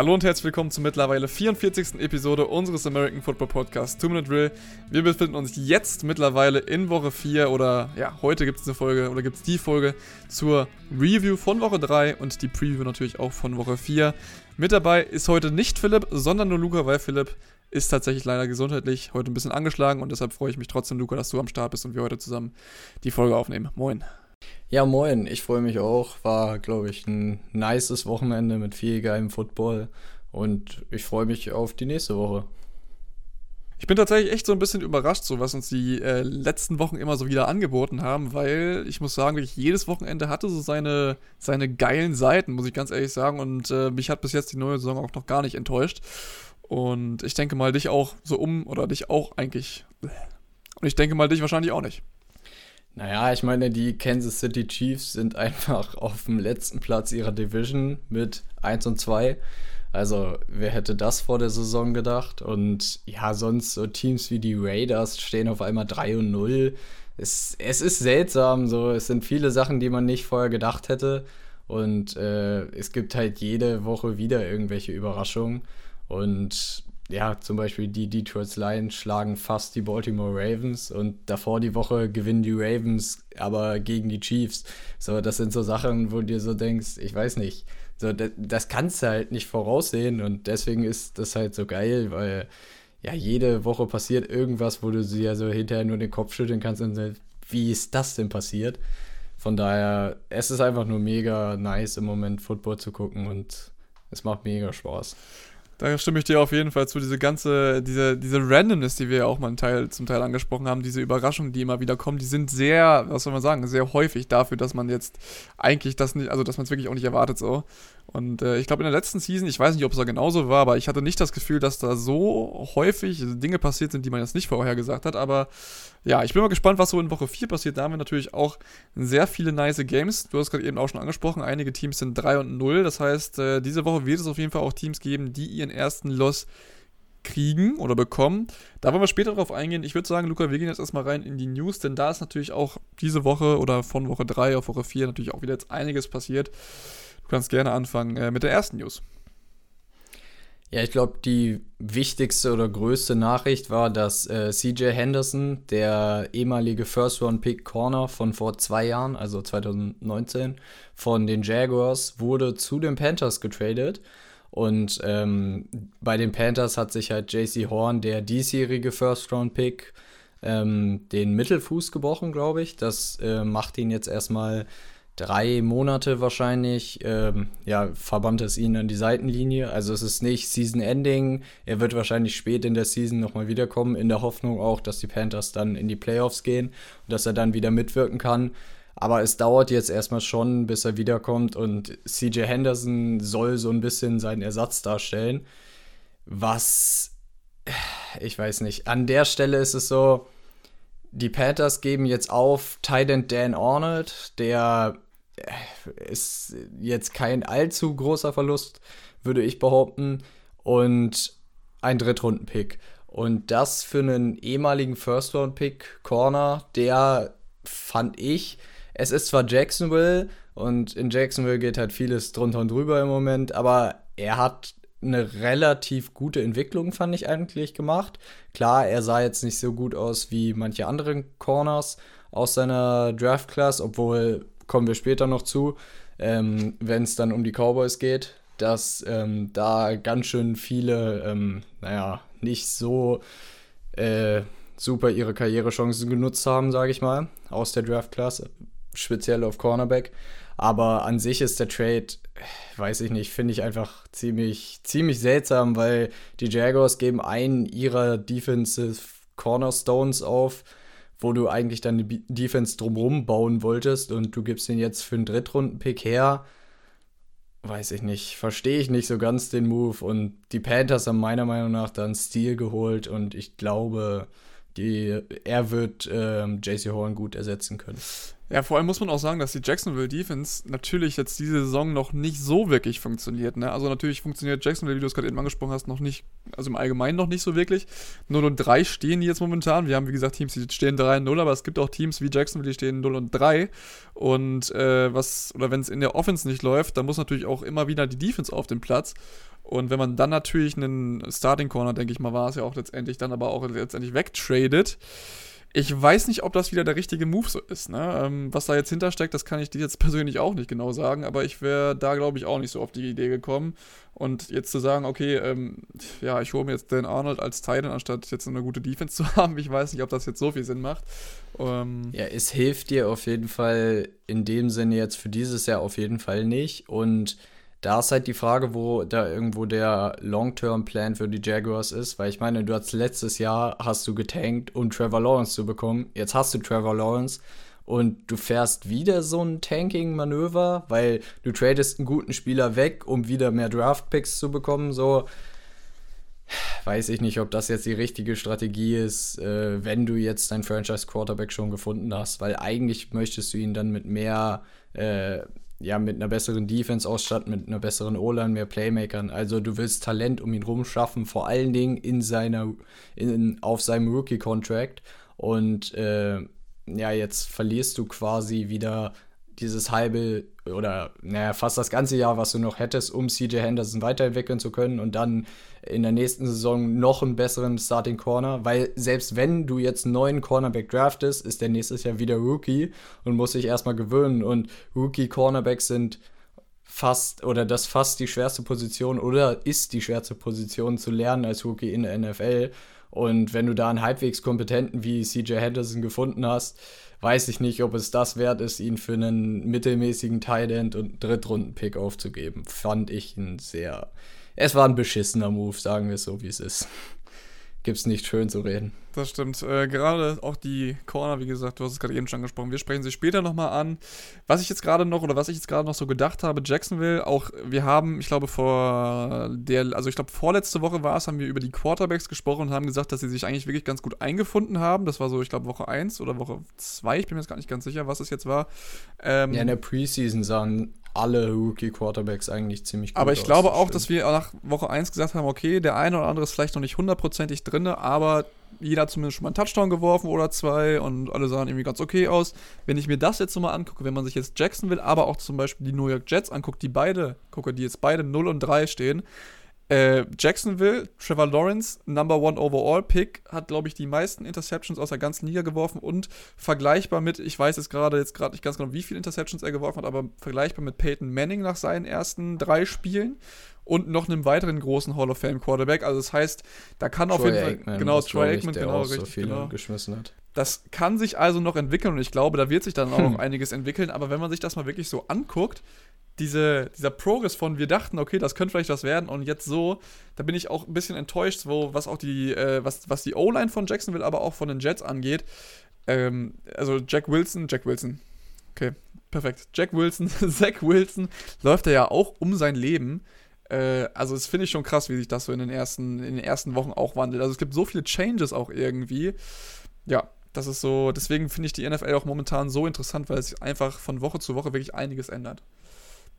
Hallo und herzlich willkommen zur mittlerweile 44. Episode unseres American Football Podcasts Two Minute Drill. Wir befinden uns jetzt mittlerweile in Woche 4 oder ja, heute gibt es eine Folge oder gibt es die Folge zur Review von Woche 3 und die Preview natürlich auch von Woche 4. Mit dabei ist heute nicht Philipp, sondern nur Luca, weil Philipp ist tatsächlich leider gesundheitlich heute ein bisschen angeschlagen und deshalb freue ich mich trotzdem, Luca, dass du am Start bist und wir heute zusammen die Folge aufnehmen. Moin. Ja, moin, ich freue mich auch. War, glaube ich, ein nices Wochenende mit viel geilem Football und ich freue mich auf die nächste Woche. Ich bin tatsächlich echt so ein bisschen überrascht, so was uns die äh, letzten Wochen immer so wieder angeboten haben, weil ich muss sagen, wirklich jedes Wochenende hatte so seine, seine geilen Seiten, muss ich ganz ehrlich sagen. Und äh, mich hat bis jetzt die neue Saison auch noch gar nicht enttäuscht. Und ich denke mal, dich auch so um, oder dich auch eigentlich. Und ich denke mal, dich wahrscheinlich auch nicht. Naja, ich meine, die Kansas City Chiefs sind einfach auf dem letzten Platz ihrer Division mit 1 und 2. Also, wer hätte das vor der Saison gedacht? Und ja, sonst so Teams wie die Raiders stehen auf einmal 3 und 0. Es, es ist seltsam, so. Es sind viele Sachen, die man nicht vorher gedacht hätte. Und äh, es gibt halt jede Woche wieder irgendwelche Überraschungen. Und ja, zum Beispiel die Detroit Lions schlagen fast die Baltimore Ravens und davor die Woche gewinnen die Ravens aber gegen die Chiefs. So, das sind so Sachen, wo du dir so denkst, ich weiß nicht, so, das, das kannst du halt nicht voraussehen und deswegen ist das halt so geil, weil ja, jede Woche passiert irgendwas, wo du dir so hinterher nur den Kopf schütteln kannst und so, wie ist das denn passiert? Von daher, es ist einfach nur mega nice im Moment Football zu gucken und es macht mega Spaß. Da stimme ich dir auf jeden Fall zu. Diese ganze, diese, diese Randomness, die wir ja auch mal Teil, zum Teil angesprochen haben, diese Überraschungen, die immer wieder kommen, die sind sehr, was soll man sagen, sehr häufig dafür, dass man jetzt eigentlich das nicht, also dass man es wirklich auch nicht erwartet so. Und äh, ich glaube, in der letzten Season, ich weiß nicht, ob es da genauso war, aber ich hatte nicht das Gefühl, dass da so häufig Dinge passiert sind, die man jetzt nicht vorher gesagt hat. Aber ja, ich bin mal gespannt, was so in Woche 4 passiert. Da haben wir natürlich auch sehr viele nice Games. Du hast gerade eben auch schon angesprochen, einige Teams sind 3 und 0. Das heißt, äh, diese Woche wird es auf jeden Fall auch Teams geben, die ihren ersten Loss kriegen oder bekommen. Da wollen wir später drauf eingehen. Ich würde sagen, Luca, wir gehen jetzt erstmal rein in die News, denn da ist natürlich auch diese Woche oder von Woche 3 auf Woche 4 natürlich auch wieder jetzt einiges passiert kannst gerne anfangen äh, mit der ersten News. Ja, ich glaube, die wichtigste oder größte Nachricht war, dass äh, CJ Henderson, der ehemalige First-Round-Pick Corner von vor zwei Jahren, also 2019, von den Jaguars, wurde zu den Panthers getradet. Und ähm, bei den Panthers hat sich halt JC Horn, der diesjährige First-Round-Pick, ähm, den Mittelfuß gebrochen, glaube ich. Das äh, macht ihn jetzt erstmal drei Monate wahrscheinlich, ähm, ja, verbannt es ihn an die Seitenlinie. Also es ist nicht Season Ending. Er wird wahrscheinlich spät in der Season nochmal wiederkommen, in der Hoffnung auch, dass die Panthers dann in die Playoffs gehen und dass er dann wieder mitwirken kann. Aber es dauert jetzt erstmal schon, bis er wiederkommt und CJ Henderson soll so ein bisschen seinen Ersatz darstellen. Was, ich weiß nicht, an der Stelle ist es so, die Panthers geben jetzt auf Titan Dan Arnold, der ist jetzt kein allzu großer Verlust, würde ich behaupten. Und ein Drittrunden-Pick. Und das für einen ehemaligen First-Round-Pick, Corner, der fand ich, es ist zwar Jacksonville und in Jacksonville geht halt vieles drunter und drüber im Moment, aber er hat eine relativ gute Entwicklung, fand ich eigentlich, gemacht. Klar, er sah jetzt nicht so gut aus wie manche anderen Corners aus seiner Draft-Class, obwohl kommen wir später noch zu, ähm, wenn es dann um die Cowboys geht, dass ähm, da ganz schön viele, ähm, naja, nicht so äh, super ihre Karrierechancen genutzt haben, sage ich mal, aus der Draft-Class, speziell auf Cornerback. Aber an sich ist der Trade, weiß ich nicht, finde ich einfach ziemlich, ziemlich seltsam, weil die Jaguars geben einen ihrer Defensive Cornerstones auf wo du eigentlich deine Defense drumherum bauen wolltest und du gibst den jetzt für einen Drittrunden-Pick her. Weiß ich nicht, verstehe ich nicht so ganz den Move. Und die Panthers haben meiner Meinung nach dann Stil geholt und ich glaube, die, er wird ähm, JC Horn gut ersetzen können. Ja, vor allem muss man auch sagen, dass die Jacksonville Defense natürlich jetzt diese Saison noch nicht so wirklich funktioniert. Ne? Also natürlich funktioniert Jacksonville, wie du es gerade eben angesprochen hast, noch nicht, also im Allgemeinen noch nicht so wirklich. 0 und 3 stehen die jetzt momentan. Wir haben, wie gesagt, Teams, die stehen 3 und 0, aber es gibt auch Teams wie Jacksonville, die stehen 0 und 3. Und äh, was, oder wenn es in der Offense nicht läuft, dann muss natürlich auch immer wieder die Defense auf den Platz. Und wenn man dann natürlich einen Starting Corner, denke ich mal, war es ja auch letztendlich dann aber auch letztendlich wegtradet, ich weiß nicht, ob das wieder der richtige Move so ist. Ne? Ähm, was da jetzt hintersteckt, das kann ich dir jetzt persönlich auch nicht genau sagen, aber ich wäre da, glaube ich, auch nicht so auf die Idee gekommen. Und jetzt zu sagen, okay, ähm, ja, ich hole mir jetzt Dan Arnold als Titan, anstatt jetzt eine gute Defense zu haben, ich weiß nicht, ob das jetzt so viel Sinn macht. Ähm, ja, es hilft dir auf jeden Fall in dem Sinne jetzt für dieses Jahr auf jeden Fall nicht. Und da ist halt die Frage, wo da irgendwo der Long-Term-Plan für die Jaguars ist, weil ich meine, du hast letztes Jahr hast du getankt, um Trevor Lawrence zu bekommen. Jetzt hast du Trevor Lawrence und du fährst wieder so ein Tanking-Manöver, weil du tradest einen guten Spieler weg, um wieder mehr Draft-Picks zu bekommen. So weiß ich nicht, ob das jetzt die richtige Strategie ist, äh, wenn du jetzt deinen Franchise-Quarterback schon gefunden hast, weil eigentlich möchtest du ihn dann mit mehr äh, ja, mit einer besseren Defense ausstatten, mit einer besseren O-Line, mehr Playmakern. Also du willst Talent um ihn rum schaffen, vor allen Dingen in seiner, in, auf seinem Rookie-Contract. Und äh, ja, jetzt verlierst du quasi wieder dieses halbe oder naja, fast das ganze Jahr, was du noch hättest, um CJ Henderson weiterentwickeln zu können und dann in der nächsten Saison noch einen besseren Starting Corner, weil selbst wenn du jetzt einen neuen Cornerback draftest, ist der nächstes Jahr wieder Rookie und muss sich erstmal gewöhnen und Rookie Cornerbacks sind fast oder das fast die schwerste Position oder ist die schwerste Position zu lernen als Rookie in der NFL und wenn du da einen halbwegs kompetenten wie CJ Henderson gefunden hast, weiß ich nicht, ob es das wert ist, ihn für einen mittelmäßigen Tight End und Drittrunden-Pick aufzugeben. Fand ich ein sehr. Es war ein beschissener Move, sagen wir es so, wie es ist gibt es nicht schön zu reden. Das stimmt. Äh, gerade auch die Corner, wie gesagt, du hast es gerade eben schon angesprochen. Wir sprechen sie später nochmal an. Was ich jetzt gerade noch oder was ich jetzt gerade noch so gedacht habe, Jacksonville, auch wir haben, ich glaube, vor der, also ich glaube, vorletzte Woche war es, haben wir über die Quarterbacks gesprochen und haben gesagt, dass sie sich eigentlich wirklich ganz gut eingefunden haben. Das war so, ich glaube, Woche 1 oder Woche 2, ich bin mir jetzt gar nicht ganz sicher, was es jetzt war. Ähm, ja, in der Preseason sahen alle Rookie-Quarterbacks eigentlich ziemlich gut Aber ich glaube auch, dass wir nach Woche 1 gesagt haben, okay, der eine oder andere ist vielleicht noch nicht hundertprozentig drin, aber jeder hat zumindest schon mal einen Touchdown geworfen oder zwei und alle sahen irgendwie ganz okay aus. Wenn ich mir das jetzt nochmal angucke, wenn man sich jetzt Jacksonville, aber auch zum Beispiel die New York Jets anguckt, die beide, gucke, die jetzt beide 0 und 3 stehen, äh, Jacksonville, Trevor Lawrence, Number One Overall Pick, hat, glaube ich, die meisten Interceptions aus der ganzen Liga geworfen und vergleichbar mit, ich weiß jetzt gerade jetzt gerade nicht ganz genau, wie viele Interceptions er geworfen hat, aber vergleichbar mit Peyton Manning nach seinen ersten drei Spielen und noch einem weiteren großen Hall of Fame Quarterback. Also das heißt, da kann Troy auf jeden Fall Aikman, genau Troy Aikman genau richtig, so viele genau. geschmissen hat. Das kann sich also noch entwickeln und ich glaube, da wird sich dann auch hm. noch einiges entwickeln. Aber wenn man sich das mal wirklich so anguckt, diese, dieser Progress von, wir dachten, okay, das könnte vielleicht was werden und jetzt so, da bin ich auch ein bisschen enttäuscht, wo, was auch die, äh, was, was die O-Line von Jacksonville, aber auch von den Jets angeht. Ähm, also Jack Wilson, Jack Wilson. Okay, perfekt. Jack Wilson, Zach Wilson läuft er ja auch um sein Leben. Äh, also das finde ich schon krass, wie sich das so in den ersten, in den ersten Wochen auch wandelt. Also es gibt so viele Changes auch irgendwie. Ja, das ist so, deswegen finde ich die NFL auch momentan so interessant, weil es sich einfach von Woche zu Woche wirklich einiges ändert.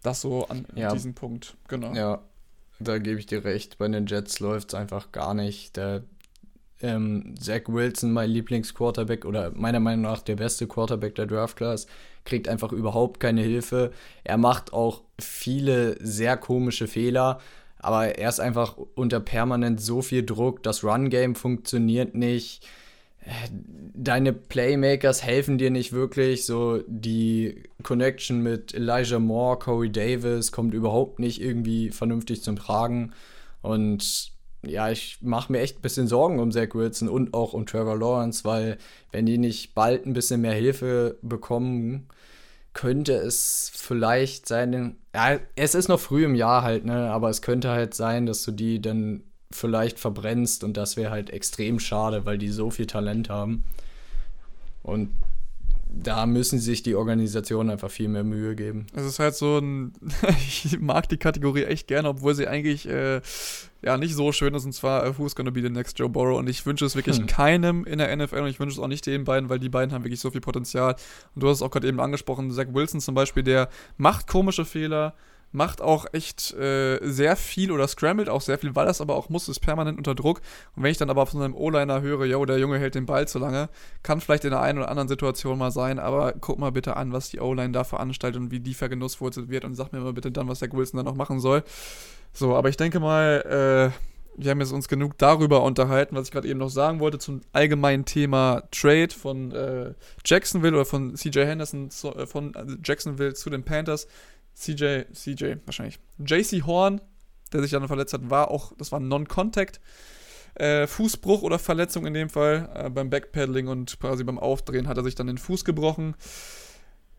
Das so an ja. diesem Punkt, genau. Ja, da gebe ich dir recht. Bei den Jets läuft es einfach gar nicht. Der ähm, Zach Wilson, mein Lieblingsquarterback oder meiner Meinung nach der beste Quarterback der Draft Class, kriegt einfach überhaupt keine Hilfe. Er macht auch viele sehr komische Fehler, aber er ist einfach unter permanent so viel Druck. Das Run-Game funktioniert nicht deine Playmakers helfen dir nicht wirklich. So die Connection mit Elijah Moore, Corey Davis kommt überhaupt nicht irgendwie vernünftig zum Tragen. Und ja, ich mache mir echt ein bisschen Sorgen um Zach Wilson und auch um Trevor Lawrence, weil wenn die nicht bald ein bisschen mehr Hilfe bekommen, könnte es vielleicht sein, ja, es ist noch früh im Jahr halt, ne, aber es könnte halt sein, dass du die dann vielleicht verbrennst und das wäre halt extrem schade, weil die so viel Talent haben. Und da müssen sich die Organisationen einfach viel mehr Mühe geben. Es ist halt so ein, ich mag die Kategorie echt gerne, obwohl sie eigentlich äh, ja nicht so schön ist, und zwar uh, Who's Gonna Be the Next Joe Burrow und ich wünsche es wirklich hm. keinem in der NFL und ich wünsche es auch nicht den beiden, weil die beiden haben wirklich so viel Potenzial. Und du hast es auch gerade eben angesprochen, Zach Wilson zum Beispiel, der macht komische Fehler, macht auch echt äh, sehr viel oder scrambled auch sehr viel, weil das aber auch muss, ist permanent unter Druck. Und wenn ich dann aber von einem O-Liner höre, yo, der Junge hält den Ball zu lange, kann vielleicht in der einen oder anderen Situation mal sein, aber guck mal bitte an, was die O-Line da veranstaltet und wie die vergenusswurzelt wird und sag mir mal bitte dann, was der Wilson dann noch machen soll. So, aber ich denke mal, äh, wir haben jetzt uns genug darüber unterhalten, was ich gerade eben noch sagen wollte zum allgemeinen Thema Trade von äh, Jacksonville oder von CJ Henderson zu, äh, von Jacksonville zu den Panthers. CJ, CJ wahrscheinlich. JC Horn, der sich dann verletzt hat, war auch, das war Non-Contact. Äh, Fußbruch oder Verletzung in dem Fall. Äh, beim Backpedaling und quasi beim Aufdrehen hat er sich dann den Fuß gebrochen.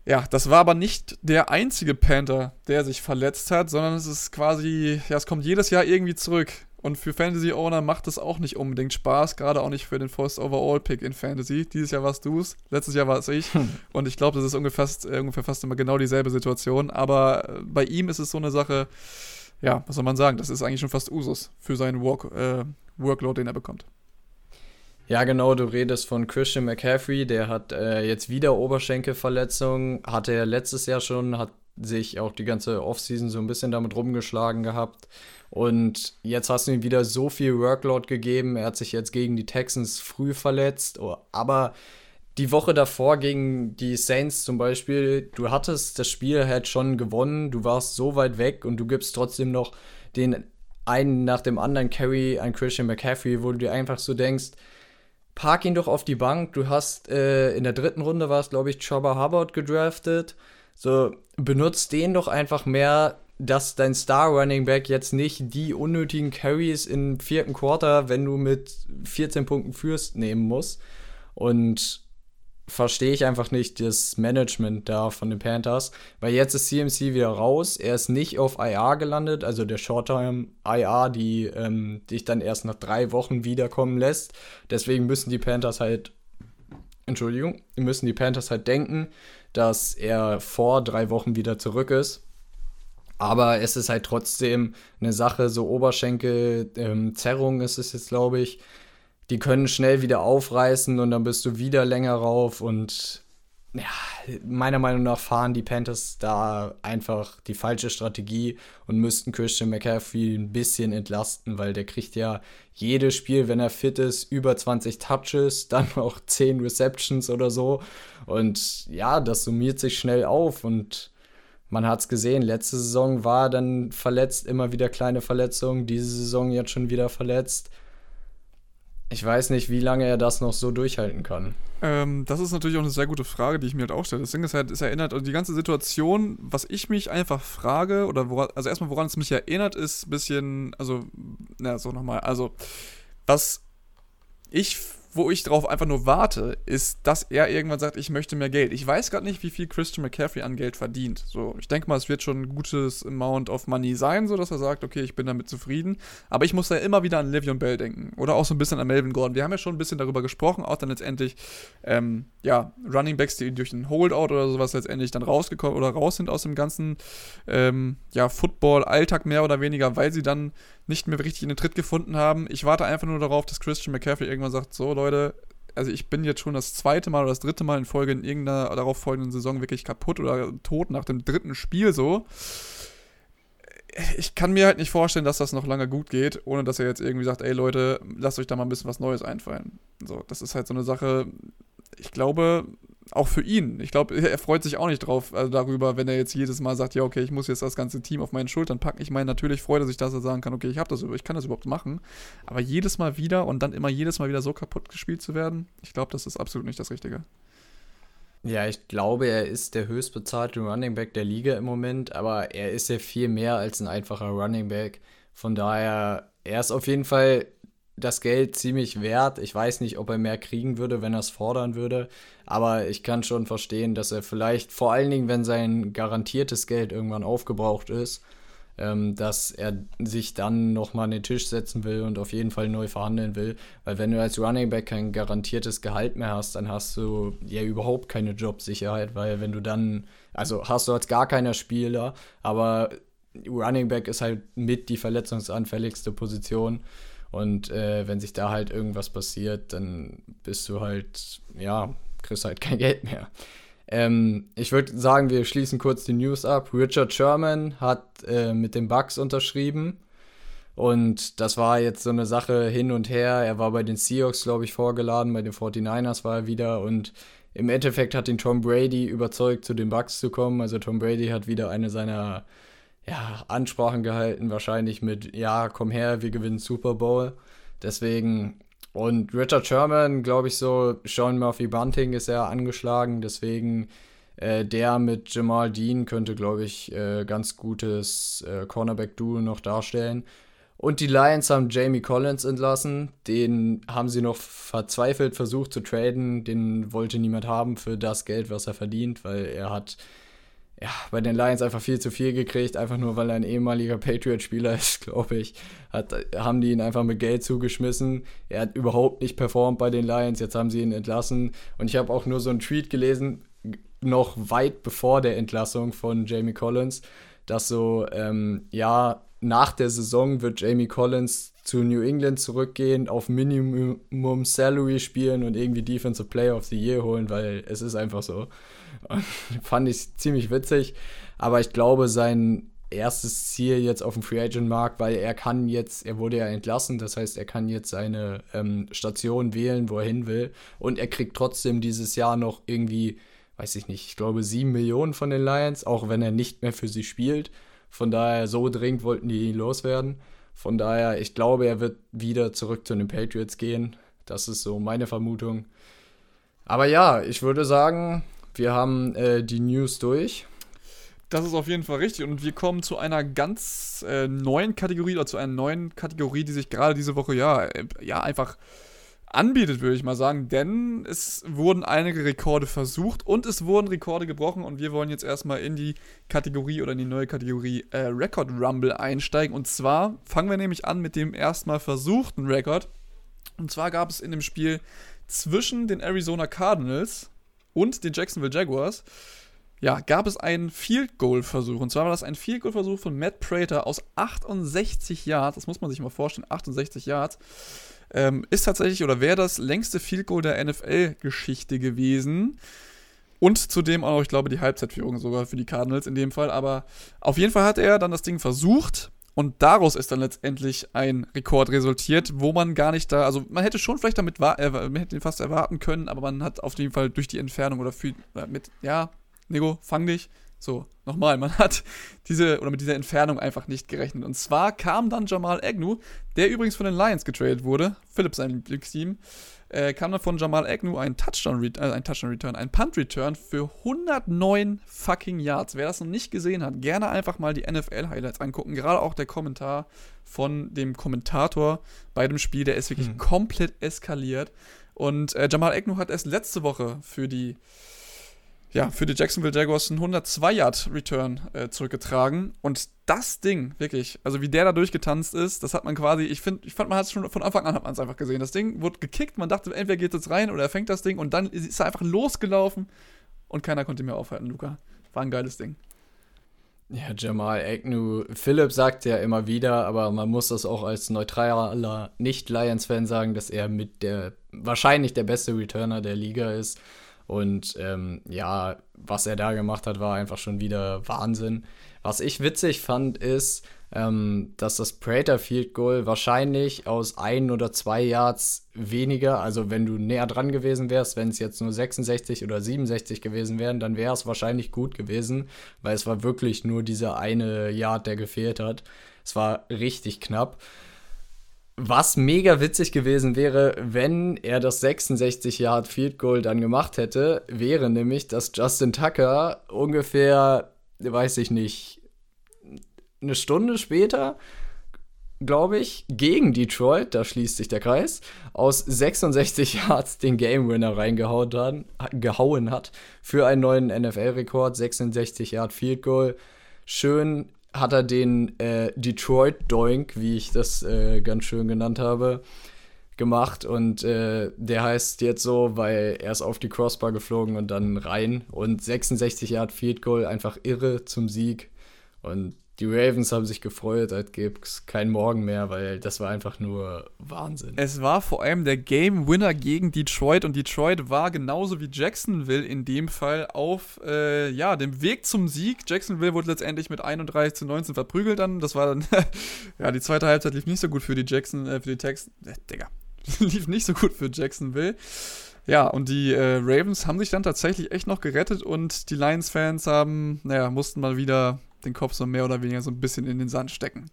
Ja, das war aber nicht der einzige Panther, der sich verletzt hat, sondern es ist quasi, ja, es kommt jedes Jahr irgendwie zurück. Und für Fantasy-Owner macht es auch nicht unbedingt Spaß, gerade auch nicht für den First Overall-Pick in Fantasy. Dieses Jahr warst du es, letztes Jahr war es ich. Hm. Und ich glaube, das ist ungefähr fast, äh, ungefähr fast immer genau dieselbe Situation. Aber äh, bei ihm ist es so eine Sache, ja, was soll man sagen, das ist eigentlich schon fast Usus für seinen Work, äh, Workload, den er bekommt. Ja, genau, du redest von Christian McCaffrey, der hat äh, jetzt wieder Oberschenkelverletzungen, hatte er letztes Jahr schon, hat sich auch die ganze Offseason so ein bisschen damit rumgeschlagen gehabt. Und jetzt hast du ihm wieder so viel Workload gegeben. Er hat sich jetzt gegen die Texans früh verletzt. Oh, aber die Woche davor gegen die Saints zum Beispiel, du hattest das Spiel halt schon gewonnen. Du warst so weit weg und du gibst trotzdem noch den einen nach dem anderen Carry an Christian McCaffrey, wo du dir einfach so denkst, park ihn doch auf die Bank. Du hast äh, in der dritten Runde war es, glaube ich, Chopper Hubbard gedraftet. So, benutzt den doch einfach mehr, dass dein Star Running Back jetzt nicht die unnötigen Carries im vierten Quarter, wenn du mit 14 Punkten führst, nehmen muss. Und verstehe ich einfach nicht das Management da von den Panthers, weil jetzt ist CMC wieder raus. Er ist nicht auf IR gelandet, also der Short-Term IR, die ähm, dich dann erst nach drei Wochen wiederkommen lässt. Deswegen müssen die Panthers halt, Entschuldigung, müssen die Panthers halt denken, dass er vor drei Wochen wieder zurück ist. Aber es ist halt trotzdem eine Sache, so Oberschenkelzerrung ähm, ist es jetzt, glaube ich. Die können schnell wieder aufreißen und dann bist du wieder länger rauf. Und ja, meiner Meinung nach fahren die Panthers da einfach die falsche Strategie und müssten Christian McCaffrey ein bisschen entlasten, weil der kriegt ja jedes Spiel, wenn er fit ist, über 20 Touches, dann auch 10 Receptions oder so. Und ja, das summiert sich schnell auf und man hat es gesehen, letzte Saison war dann verletzt, immer wieder kleine Verletzungen, diese Saison jetzt schon wieder verletzt. Ich weiß nicht, wie lange er das noch so durchhalten kann. Ähm, das ist natürlich auch eine sehr gute Frage, die ich mir halt auch stelle. Das Ding ist halt, es erinnert, also die ganze Situation, was ich mich einfach frage, oder woran, also erstmal, woran es mich erinnert, ist ein bisschen, also, na, so nochmal, also, was ich wo ich drauf einfach nur warte, ist, dass er irgendwann sagt, ich möchte mehr Geld. Ich weiß gerade nicht, wie viel Christian McCaffrey an Geld verdient. So, ich denke mal, es wird schon ein gutes Amount of Money sein, so dass er sagt, okay, ich bin damit zufrieden. Aber ich muss da immer wieder an Le'Veon Bell denken oder auch so ein bisschen an Melvin Gordon. Wir haben ja schon ein bisschen darüber gesprochen, auch dann letztendlich, ähm, ja, Running Backs, die durch einen Holdout oder sowas letztendlich dann rausgekommen oder raus sind aus dem ganzen, ähm, ja, Football-Alltag mehr oder weniger, weil sie dann nicht mehr richtig in den Tritt gefunden haben. Ich warte einfach nur darauf, dass Christian McCaffrey irgendwann sagt, so Leute, also ich bin jetzt schon das zweite Mal oder das dritte Mal in Folge in irgendeiner darauf folgenden Saison wirklich kaputt oder tot nach dem dritten Spiel so. Ich kann mir halt nicht vorstellen, dass das noch lange gut geht, ohne dass er jetzt irgendwie sagt, ey Leute, lasst euch da mal ein bisschen was Neues einfallen. So, das ist halt so eine Sache, ich glaube, auch für ihn. Ich glaube, er freut sich auch nicht drauf also darüber, wenn er jetzt jedes Mal sagt, ja, okay, ich muss jetzt das ganze Team auf meinen Schultern packen. Ich meine, natürlich freut er sich, dass er sagen kann, okay, ich habe das, ich kann das überhaupt machen. Aber jedes Mal wieder und dann immer jedes Mal wieder so kaputt gespielt zu werden, ich glaube, das ist absolut nicht das Richtige. Ja, ich glaube, er ist der höchstbezahlte Running Back der Liga im Moment, aber er ist ja viel mehr als ein einfacher Running Back. Von daher, er ist auf jeden Fall das Geld ziemlich wert. Ich weiß nicht, ob er mehr kriegen würde, wenn er es fordern würde. Aber ich kann schon verstehen, dass er vielleicht, vor allen Dingen, wenn sein garantiertes Geld irgendwann aufgebraucht ist, ähm, dass er sich dann nochmal an den Tisch setzen will und auf jeden Fall neu verhandeln will. Weil wenn du als Running Back kein garantiertes Gehalt mehr hast, dann hast du ja überhaupt keine Jobsicherheit, weil wenn du dann, also hast du als gar keiner Spieler, aber Running Back ist halt mit die verletzungsanfälligste Position. Und äh, wenn sich da halt irgendwas passiert, dann bist du halt, ja, kriegst halt kein Geld mehr. Ähm, ich würde sagen, wir schließen kurz die News ab. Richard Sherman hat äh, mit den Bucks unterschrieben. Und das war jetzt so eine Sache hin und her. Er war bei den Seahawks, glaube ich, vorgeladen, bei den 49ers war er wieder. Und im Endeffekt hat ihn Tom Brady überzeugt, zu den Bucks zu kommen. Also Tom Brady hat wieder eine seiner ja, Ansprachen gehalten, wahrscheinlich mit, ja, komm her, wir gewinnen Super Bowl. Deswegen, und Richard Sherman, glaube ich so, Sean Murphy Bunting ist ja angeschlagen, deswegen äh, der mit Jamal Dean könnte, glaube ich, äh, ganz gutes äh, Cornerback-Duo noch darstellen. Und die Lions haben Jamie Collins entlassen. Den haben sie noch verzweifelt versucht zu traden. Den wollte niemand haben für das Geld, was er verdient, weil er hat ja, bei den Lions einfach viel zu viel gekriegt, einfach nur weil er ein ehemaliger Patriot-Spieler ist, glaube ich. Hat, haben die ihn einfach mit Geld zugeschmissen. Er hat überhaupt nicht performt bei den Lions, jetzt haben sie ihn entlassen. Und ich habe auch nur so einen Tweet gelesen, noch weit bevor der Entlassung von Jamie Collins, dass so, ähm, ja, nach der Saison wird Jamie Collins zu New England zurückgehen, auf Minimum Salary spielen und irgendwie Defensive Player of the Year holen, weil es ist einfach so. fand ich ziemlich witzig. Aber ich glaube, sein erstes Ziel jetzt auf dem Free Agent Markt, weil er kann jetzt, er wurde ja entlassen, das heißt, er kann jetzt seine ähm, Station wählen, wo er hin will. Und er kriegt trotzdem dieses Jahr noch irgendwie, weiß ich nicht, ich glaube sieben Millionen von den Lions, auch wenn er nicht mehr für sie spielt. Von daher, so dringend wollten die ihn loswerden. Von daher, ich glaube, er wird wieder zurück zu den Patriots gehen. Das ist so meine Vermutung. Aber ja, ich würde sagen, wir haben äh, die News durch. Das ist auf jeden Fall richtig. Und wir kommen zu einer ganz äh, neuen Kategorie oder zu einer neuen Kategorie, die sich gerade diese Woche ja, äh, ja einfach anbietet, würde ich mal sagen. Denn es wurden einige Rekorde versucht und es wurden Rekorde gebrochen. Und wir wollen jetzt erstmal in die Kategorie oder in die neue Kategorie äh, Record Rumble einsteigen. Und zwar fangen wir nämlich an mit dem erstmal versuchten Rekord. Und zwar gab es in dem Spiel zwischen den Arizona Cardinals und den Jacksonville Jaguars, ja, gab es einen Field Goal Versuch. Und zwar war das ein Field Goal Versuch von Matt Prater aus 68 Yards. Das muss man sich mal vorstellen, 68 Yards. Ähm, ist tatsächlich oder wäre das längste Field Goal der NFL-Geschichte gewesen. Und zudem auch, ich glaube, die Halbzeitführung sogar für die Cardinals in dem Fall. Aber auf jeden Fall hat er dann das Ding versucht und daraus ist dann letztendlich ein Rekord resultiert, wo man gar nicht da, also man hätte schon vielleicht damit, äh, man hätte ihn fast erwarten können, aber man hat auf jeden Fall durch die Entfernung oder für, äh, mit, ja, Nego, fang dich. So, nochmal, man hat diese, oder mit dieser Entfernung einfach nicht gerechnet. Und zwar kam dann Jamal Agnew, der übrigens von den Lions getradet wurde, Philips sein Lieblingsteam, äh, kam dann von Jamal Agnew ein Touchdown, äh, ein Touchdown Return, ein Punt Return für 109 fucking Yards. Wer das noch nicht gesehen hat, gerne einfach mal die NFL Highlights angucken. Gerade auch der Kommentar von dem Kommentator bei dem Spiel, der ist wirklich hm. komplett eskaliert. Und äh, Jamal Agnew hat erst letzte Woche für die ja, für die Jacksonville Jaguars einen 102-Yard-Return äh, zurückgetragen. Und das Ding, wirklich, also wie der da durchgetanzt ist, das hat man quasi, ich finde, ich fand, man hat es schon von Anfang an hat man es einfach gesehen. Das Ding wurde gekickt, man dachte, entweder geht es rein oder er fängt das Ding und dann ist er einfach losgelaufen und keiner konnte mehr aufhalten, Luca. War ein geiles Ding. Ja, Jamal Agnew, Philipp sagt ja immer wieder, aber man muss das auch als neutraler Nicht-Lions-Fan sagen, dass er mit der, wahrscheinlich der beste Returner der Liga ist. Und ähm, ja, was er da gemacht hat, war einfach schon wieder Wahnsinn. Was ich witzig fand, ist, ähm, dass das Prater Field Goal wahrscheinlich aus ein oder zwei Yards weniger, also wenn du näher dran gewesen wärst, wenn es jetzt nur 66 oder 67 gewesen wären, dann wäre es wahrscheinlich gut gewesen, weil es war wirklich nur dieser eine Yard, der gefehlt hat. Es war richtig knapp. Was mega witzig gewesen wäre, wenn er das 66 Yard Field Goal dann gemacht hätte, wäre nämlich, dass Justin Tucker ungefähr, weiß ich nicht, eine Stunde später, glaube ich, gegen Detroit, da schließt sich der Kreis, aus 66 Yards den Game Winner reingehauen hat, für einen neuen NFL-Rekord, 66 Yard Field Goal. Schön hat er den äh, Detroit Doink, wie ich das äh, ganz schön genannt habe, gemacht und äh, der heißt jetzt so, weil er ist auf die Crossbar geflogen und dann rein und 66 Yard Field Goal einfach irre zum Sieg und die Ravens haben sich gefreut, als gäbe es keinen Morgen mehr, weil das war einfach nur Wahnsinn. Es war vor allem der Game Winner gegen Detroit und Detroit war genauso wie Jacksonville in dem Fall auf äh, ja, dem Weg zum Sieg. Jacksonville wurde letztendlich mit 31 zu 19 verprügelt dann. Das war dann, ja, die zweite Halbzeit lief nicht so gut für die Jackson, äh, für die Texans. Äh, Digga, lief nicht so gut für Jacksonville. Ja, und die äh, Ravens haben sich dann tatsächlich echt noch gerettet und die Lions-Fans haben, naja, mussten mal wieder den Kopf so mehr oder weniger so ein bisschen in den Sand stecken.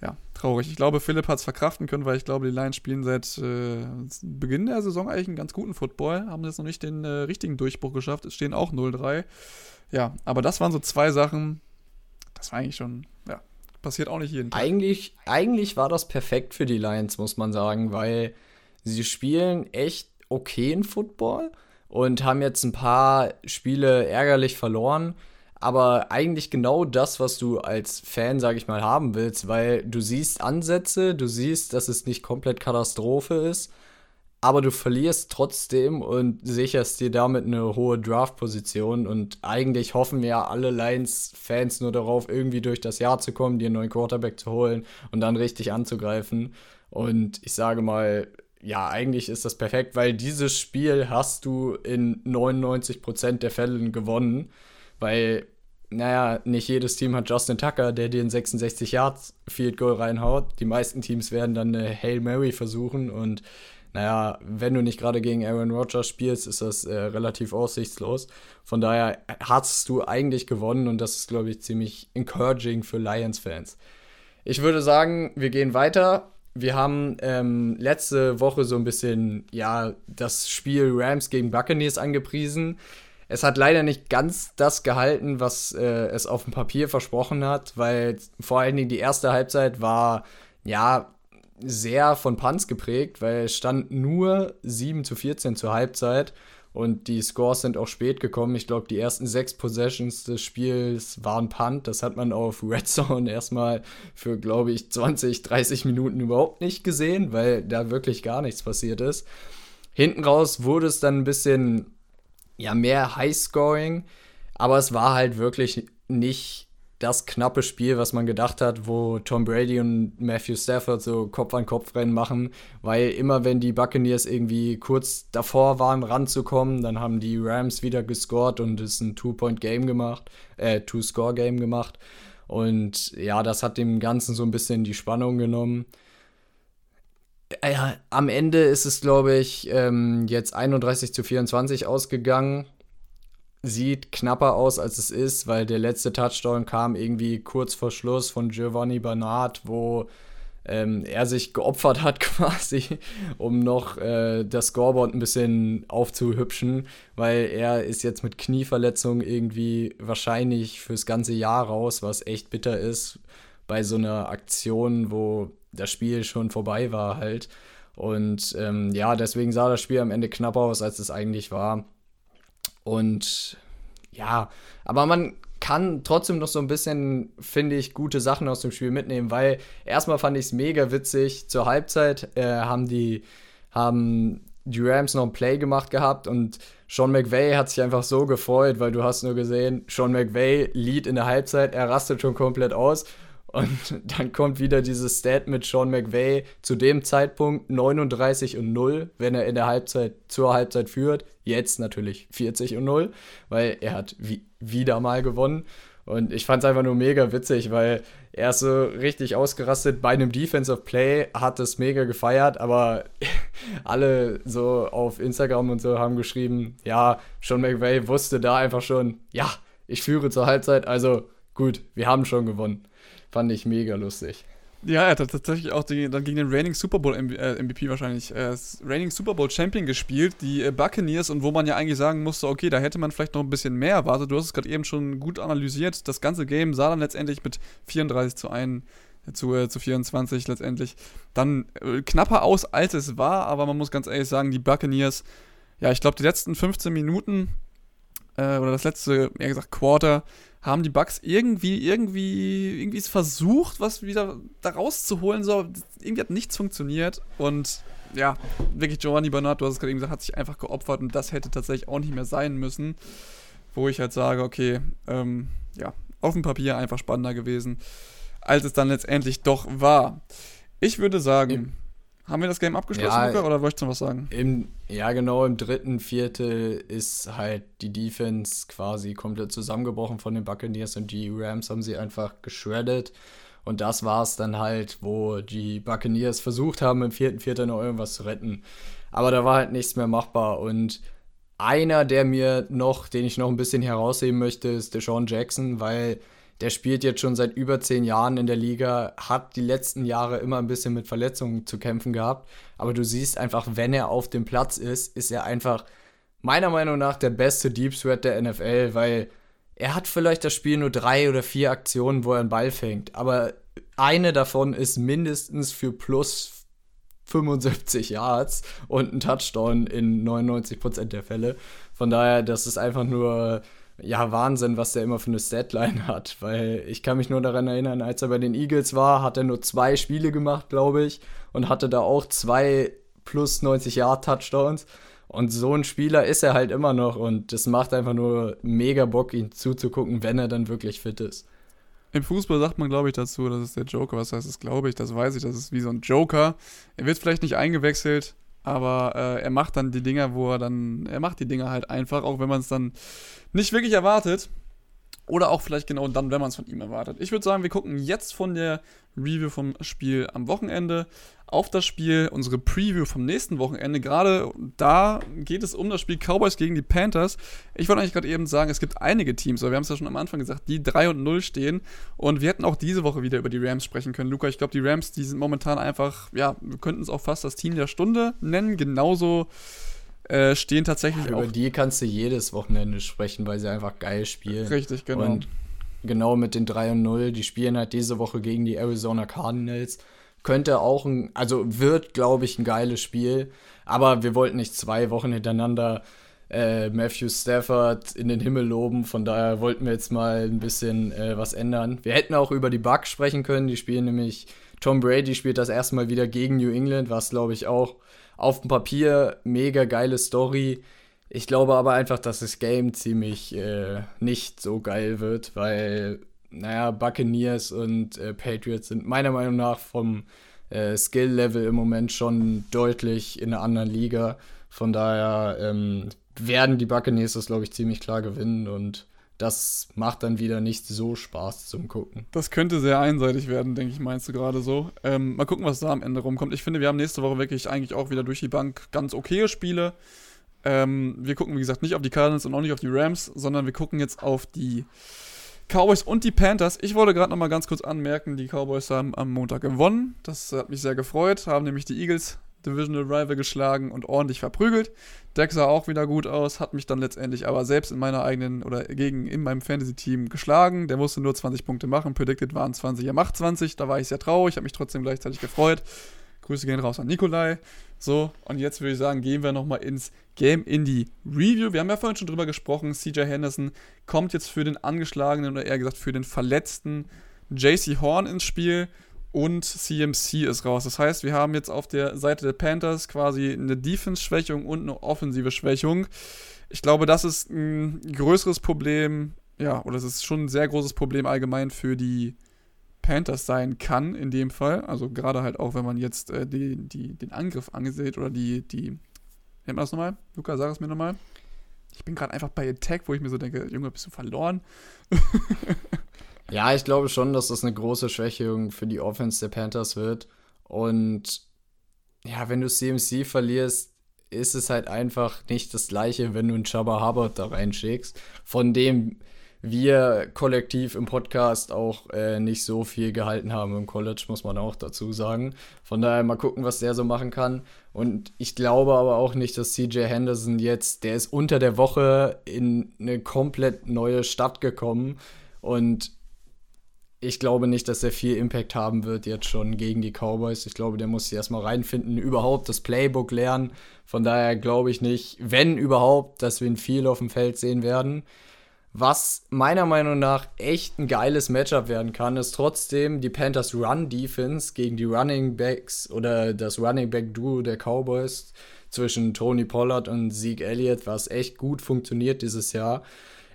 Ja, traurig. Ich glaube, Philipp hat es verkraften können, weil ich glaube, die Lions spielen seit äh, Beginn der Saison eigentlich einen ganz guten Football, haben jetzt noch nicht den äh, richtigen Durchbruch geschafft, es stehen auch 0-3. Ja, aber das waren so zwei Sachen, das war eigentlich schon, ja, passiert auch nicht jeden Tag. Eigentlich, eigentlich war das perfekt für die Lions, muss man sagen, weil sie spielen echt okayen Football und haben jetzt ein paar Spiele ärgerlich verloren. Aber eigentlich genau das, was du als Fan, sag ich mal, haben willst, weil du siehst Ansätze, du siehst, dass es nicht komplett Katastrophe ist, aber du verlierst trotzdem und sicherst dir damit eine hohe Draft-Position. Und eigentlich hoffen ja alle Lions-Fans nur darauf, irgendwie durch das Jahr zu kommen, dir einen neuen Quarterback zu holen und dann richtig anzugreifen. Und ich sage mal, ja, eigentlich ist das perfekt, weil dieses Spiel hast du in 99% der Fällen gewonnen, weil, naja, nicht jedes Team hat Justin Tucker, der dir ein 66 Yards Field Goal reinhaut. Die meisten Teams werden dann eine Hail Mary versuchen und naja, wenn du nicht gerade gegen Aaron Rodgers spielst, ist das äh, relativ aussichtslos. Von daher hast du eigentlich gewonnen und das ist, glaube ich, ziemlich encouraging für Lions-Fans. Ich würde sagen, wir gehen weiter wir haben ähm, letzte Woche so ein bisschen, ja, das Spiel Rams gegen Buccaneers angepriesen. Es hat leider nicht ganz das gehalten, was äh, es auf dem Papier versprochen hat, weil vor allen Dingen die erste Halbzeit war, ja, sehr von Punts geprägt, weil es stand nur 7 zu 14 zur Halbzeit. Und die Scores sind auch spät gekommen. Ich glaube, die ersten sechs Possessions des Spiels waren Punt. Das hat man auf Red Zone erstmal für, glaube ich, 20, 30 Minuten überhaupt nicht gesehen, weil da wirklich gar nichts passiert ist. Hinten raus wurde es dann ein bisschen ja, mehr Highscoring, aber es war halt wirklich nicht das knappe Spiel, was man gedacht hat, wo Tom Brady und Matthew Stafford so Kopf an Kopf rennen machen, weil immer wenn die Buccaneers irgendwie kurz davor waren, ranzukommen, dann haben die Rams wieder gescored und es ein Two-Point-Game gemacht, äh, Two-Score-Game gemacht. Und ja, das hat dem Ganzen so ein bisschen die Spannung genommen. Ja, am Ende ist es, glaube ich, ähm, jetzt 31 zu 24 ausgegangen. Sieht knapper aus, als es ist, weil der letzte Touchdown kam irgendwie kurz vor Schluss von Giovanni Bernard, wo ähm, er sich geopfert hat quasi, um noch äh, das Scoreboard ein bisschen aufzuhübschen, weil er ist jetzt mit Knieverletzung irgendwie wahrscheinlich fürs ganze Jahr raus, was echt bitter ist bei so einer Aktion, wo das Spiel schon vorbei war halt. Und ähm, ja, deswegen sah das Spiel am Ende knapper aus, als es eigentlich war. Und ja, aber man kann trotzdem noch so ein bisschen, finde ich, gute Sachen aus dem Spiel mitnehmen, weil erstmal fand ich es mega witzig. Zur Halbzeit äh, haben die, haben die Rams noch ein Play gemacht gehabt und Sean McVay hat sich einfach so gefreut, weil du hast nur gesehen, Sean McVay Lead in der Halbzeit, er rastet schon komplett aus und dann kommt wieder dieses Stat mit Sean McVay zu dem Zeitpunkt 39 und 0, wenn er in der Halbzeit zur Halbzeit führt. Jetzt natürlich 40 und 0, weil er hat wie, wieder mal gewonnen. Und ich fand es einfach nur mega witzig, weil er ist so richtig ausgerastet bei einem Defensive Play, hat es mega gefeiert, aber alle so auf Instagram und so haben geschrieben, ja, Sean McVay wusste da einfach schon, ja, ich führe zur Halbzeit, also gut, wir haben schon gewonnen. Fand ich mega lustig. Ja, er hat tatsächlich auch die, dann gegen den Reigning Super Bowl MVP äh, wahrscheinlich, äh, Reigning Super Bowl Champion gespielt, die äh, Buccaneers, und wo man ja eigentlich sagen musste, okay, da hätte man vielleicht noch ein bisschen mehr erwartet. Du hast es gerade eben schon gut analysiert. Das ganze Game sah dann letztendlich mit 34 zu 1 äh, zu, äh, zu 24 letztendlich dann äh, knapper aus, als es war, aber man muss ganz ehrlich sagen, die Buccaneers, ja, ich glaube, die letzten 15 Minuten äh, oder das letzte, eher gesagt, Quarter, haben die Bugs irgendwie, irgendwie, irgendwie es versucht, was wieder da rauszuholen. So, irgendwie hat nichts funktioniert. Und ja, wirklich Giovanni Bernard, du hast es gerade eben gesagt, hat sich einfach geopfert und das hätte tatsächlich auch nicht mehr sein müssen. Wo ich halt sage, okay, ähm, ja, auf dem Papier einfach spannender gewesen, als es dann letztendlich doch war. Ich würde sagen, haben wir das Game abgeschlossen, ja, Luca, oder wolltest du noch was sagen? Im, ja, genau, im dritten Viertel ist halt die Defense quasi komplett zusammengebrochen von den Buccaneers und die Rams haben sie einfach geschreddet. Und das war es dann halt, wo die Buccaneers versucht haben, im vierten Viertel noch irgendwas zu retten. Aber da war halt nichts mehr machbar. Und einer, der mir noch, den ich noch ein bisschen herausheben möchte, ist Deshaun Jackson, weil der spielt jetzt schon seit über zehn Jahren in der Liga, hat die letzten Jahre immer ein bisschen mit Verletzungen zu kämpfen gehabt. Aber du siehst einfach, wenn er auf dem Platz ist, ist er einfach meiner Meinung nach der beste Deep Threat der NFL, weil er hat vielleicht das Spiel nur drei oder vier Aktionen, wo er einen Ball fängt. Aber eine davon ist mindestens für plus 75 Yards und ein Touchdown in 99% der Fälle. Von daher, das ist einfach nur ja, Wahnsinn, was der immer für eine Statline hat. Weil ich kann mich nur daran erinnern, als er bei den Eagles war, hat er nur zwei Spiele gemacht, glaube ich, und hatte da auch zwei plus 90 Yard Touchdowns. Und so ein Spieler ist er halt immer noch und das macht einfach nur mega Bock, ihn zuzugucken, wenn er dann wirklich fit ist. Im Fußball sagt man, glaube ich, dazu, das ist der Joker. Was heißt das, glaube ich? Das weiß ich. Das ist wie so ein Joker. Er wird vielleicht nicht eingewechselt, aber äh, er macht dann die Dinger, wo er dann, er macht die Dinger halt einfach, auch wenn man es dann nicht wirklich erwartet. Oder auch vielleicht genau dann, wenn man es von ihm erwartet. Ich würde sagen, wir gucken jetzt von der Review vom Spiel am Wochenende auf das Spiel, unsere Preview vom nächsten Wochenende. Gerade da geht es um das Spiel Cowboys gegen die Panthers. Ich wollte eigentlich gerade eben sagen, es gibt einige Teams, aber wir haben es ja schon am Anfang gesagt, die 3 und 0 stehen. Und wir hätten auch diese Woche wieder über die Rams sprechen können. Luca, ich glaube, die Rams, die sind momentan einfach, ja, wir könnten es auch fast das Team der Stunde nennen. Genauso äh, stehen tatsächlich ja, auch. Über die kannst du jedes Wochenende sprechen, weil sie einfach geil spielen. Richtig, genau. Und genau mit den 3 und 0, die spielen halt diese Woche gegen die Arizona Cardinals. Könnte auch ein, also wird, glaube ich, ein geiles Spiel. Aber wir wollten nicht zwei Wochen hintereinander äh, Matthew Stafford in den Himmel loben. Von daher wollten wir jetzt mal ein bisschen äh, was ändern. Wir hätten auch über die Bucks sprechen können. Die spielen nämlich, Tom Brady spielt das erste Mal wieder gegen New England, was, glaube ich, auch auf dem Papier mega geile Story. Ich glaube aber einfach, dass das Game ziemlich äh, nicht so geil wird, weil, naja, Buccaneers und äh, Patriots sind meiner Meinung nach vom äh, Skill-Level im Moment schon deutlich in einer anderen Liga. Von daher ähm, werden die Buccaneers das, glaube ich, ziemlich klar gewinnen und das macht dann wieder nicht so Spaß zum Gucken. Das könnte sehr einseitig werden, denke ich, meinst du gerade so. Ähm, mal gucken, was da am Ende rumkommt. Ich finde, wir haben nächste Woche wirklich eigentlich auch wieder durch die Bank ganz okaye Spiele. Ähm, wir gucken, wie gesagt, nicht auf die Cardinals und auch nicht auf die Rams, sondern wir gucken jetzt auf die Cowboys und die Panthers. Ich wollte gerade noch mal ganz kurz anmerken, die Cowboys haben am Montag gewonnen. Das hat mich sehr gefreut, haben nämlich die Eagles Divisional Rival geschlagen und ordentlich verprügelt. Deck sah auch wieder gut aus, hat mich dann letztendlich aber selbst in meiner eigenen oder gegen in meinem Fantasy-Team geschlagen. Der musste nur 20 Punkte machen. Predicted waren 20, er macht 20. Da war ich sehr traurig, habe mich trotzdem gleichzeitig gefreut. Grüße gehen raus an Nikolai. So, und jetzt würde ich sagen, gehen wir nochmal ins Game in die Review. Wir haben ja vorhin schon drüber gesprochen. CJ Henderson kommt jetzt für den angeschlagenen oder eher gesagt für den verletzten JC Horn ins Spiel und CMC ist raus. Das heißt, wir haben jetzt auf der Seite der Panthers quasi eine Defense-Schwächung und eine offensive Schwächung. Ich glaube, das ist ein größeres Problem, ja, oder es ist schon ein sehr großes Problem allgemein für die Panthers sein kann, in dem Fall. Also gerade halt auch, wenn man jetzt äh, die, die, den Angriff angesehen oder die, die, nennt man das nochmal? Luca, sag es mir nochmal. Ich bin gerade einfach bei Attack, wo ich mir so denke, Junge, bist du verloren? Ja, ich glaube schon, dass das eine große Schwächung für die Offense der Panthers wird. Und ja, wenn du CMC verlierst, ist es halt einfach nicht das gleiche, wenn du einen Chubba Hubbard da reinschickst, von dem wir kollektiv im Podcast auch äh, nicht so viel gehalten haben im College, muss man auch dazu sagen. Von daher mal gucken, was der so machen kann. Und ich glaube aber auch nicht, dass CJ Henderson jetzt, der ist unter der Woche in eine komplett neue Stadt gekommen und ich glaube nicht, dass er viel Impact haben wird jetzt schon gegen die Cowboys. Ich glaube, der muss sich erstmal reinfinden, überhaupt das Playbook lernen. Von daher glaube ich nicht, wenn überhaupt, dass wir ihn viel auf dem Feld sehen werden. Was meiner Meinung nach echt ein geiles Matchup werden kann, ist trotzdem die Panthers Run Defense gegen die Running Backs oder das Running Back Duo der Cowboys zwischen Tony Pollard und Zeke Elliott, was echt gut funktioniert dieses Jahr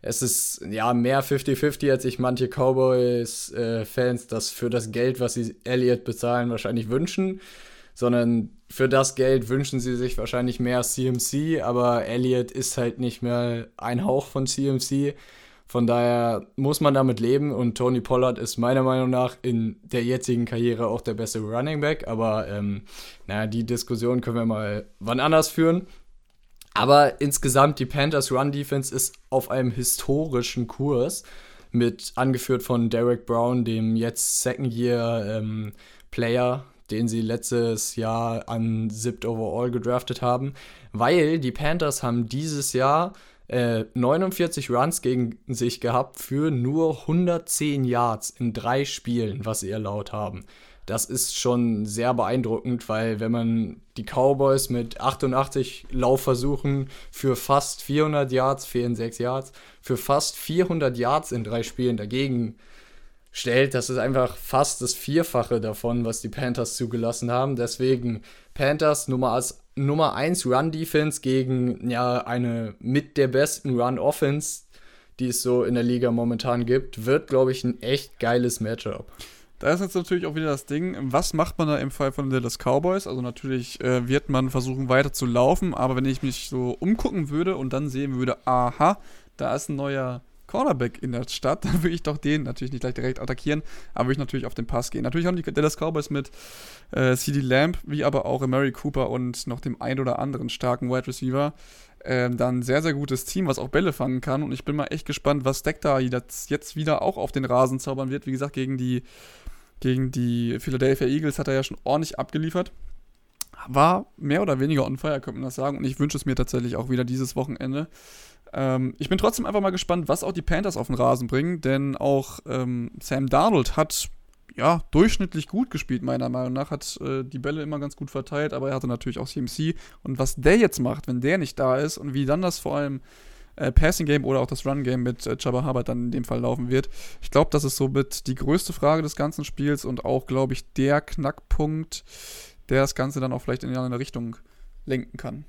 es ist ja mehr 50-50, als sich manche Cowboys-Fans äh, das für das Geld, was sie Elliott bezahlen, wahrscheinlich wünschen. Sondern für das Geld wünschen sie sich wahrscheinlich mehr CMC, aber Elliott ist halt nicht mehr ein Hauch von CMC. Von daher muss man damit leben und Tony Pollard ist meiner Meinung nach in der jetzigen Karriere auch der beste Running Back. Aber ähm, naja, die Diskussion können wir mal wann anders führen. Aber insgesamt, die Panthers Run Defense ist auf einem historischen Kurs mit angeführt von Derek Brown, dem jetzt Second Year ähm, Player, den sie letztes Jahr an Zipped Overall gedraftet haben, weil die Panthers haben dieses Jahr äh, 49 Runs gegen sich gehabt für nur 110 Yards in drei Spielen, was sie erlaubt haben. Das ist schon sehr beeindruckend, weil wenn man die Cowboys mit 88 Laufversuchen für fast 400 Yards, fehlen 6 Yards, für fast 400 Yards in drei Spielen dagegen stellt, das ist einfach fast das Vierfache davon, was die Panthers zugelassen haben. Deswegen Panthers Nummer als Nummer 1 Run Defense gegen ja eine mit der besten Run Offense, die es so in der Liga momentan gibt, wird glaube ich ein echt geiles Matchup. Da ist jetzt natürlich auch wieder das Ding, was macht man da im Fall von Dallas Cowboys? Also natürlich äh, wird man versuchen weiter zu laufen, aber wenn ich mich so umgucken würde und dann sehen würde, aha, da ist ein neuer Cornerback in der Stadt, dann würde ich doch den natürlich nicht gleich direkt attackieren, aber würde ich natürlich auf den Pass gehen. Natürlich haben die Dallas Cowboys mit äh, CD Lamb, wie aber auch Mary Cooper und noch dem ein oder anderen starken Wide Receiver äh, dann sehr, sehr gutes Team, was auch Bälle fangen kann. Und ich bin mal echt gespannt, was Deck da jetzt wieder auch auf den Rasen zaubern wird. Wie gesagt, gegen die, gegen die Philadelphia Eagles hat er ja schon ordentlich abgeliefert. War mehr oder weniger on fire, könnte man das sagen. Und ich wünsche es mir tatsächlich auch wieder dieses Wochenende. Ähm, ich bin trotzdem einfach mal gespannt, was auch die Panthers auf den Rasen bringen, denn auch ähm, Sam Darnold hat ja durchschnittlich gut gespielt, meiner Meinung nach. Hat äh, die Bälle immer ganz gut verteilt, aber er hatte natürlich auch CMC. Und was der jetzt macht, wenn der nicht da ist und wie dann das vor allem äh, Passing Game oder auch das Run Game mit äh, Jabba Hubbard dann in dem Fall laufen wird. Ich glaube, das ist somit die größte Frage des ganzen Spiels und auch, glaube ich, der Knackpunkt, der das Ganze dann auch vielleicht in eine Richtung lenken kann.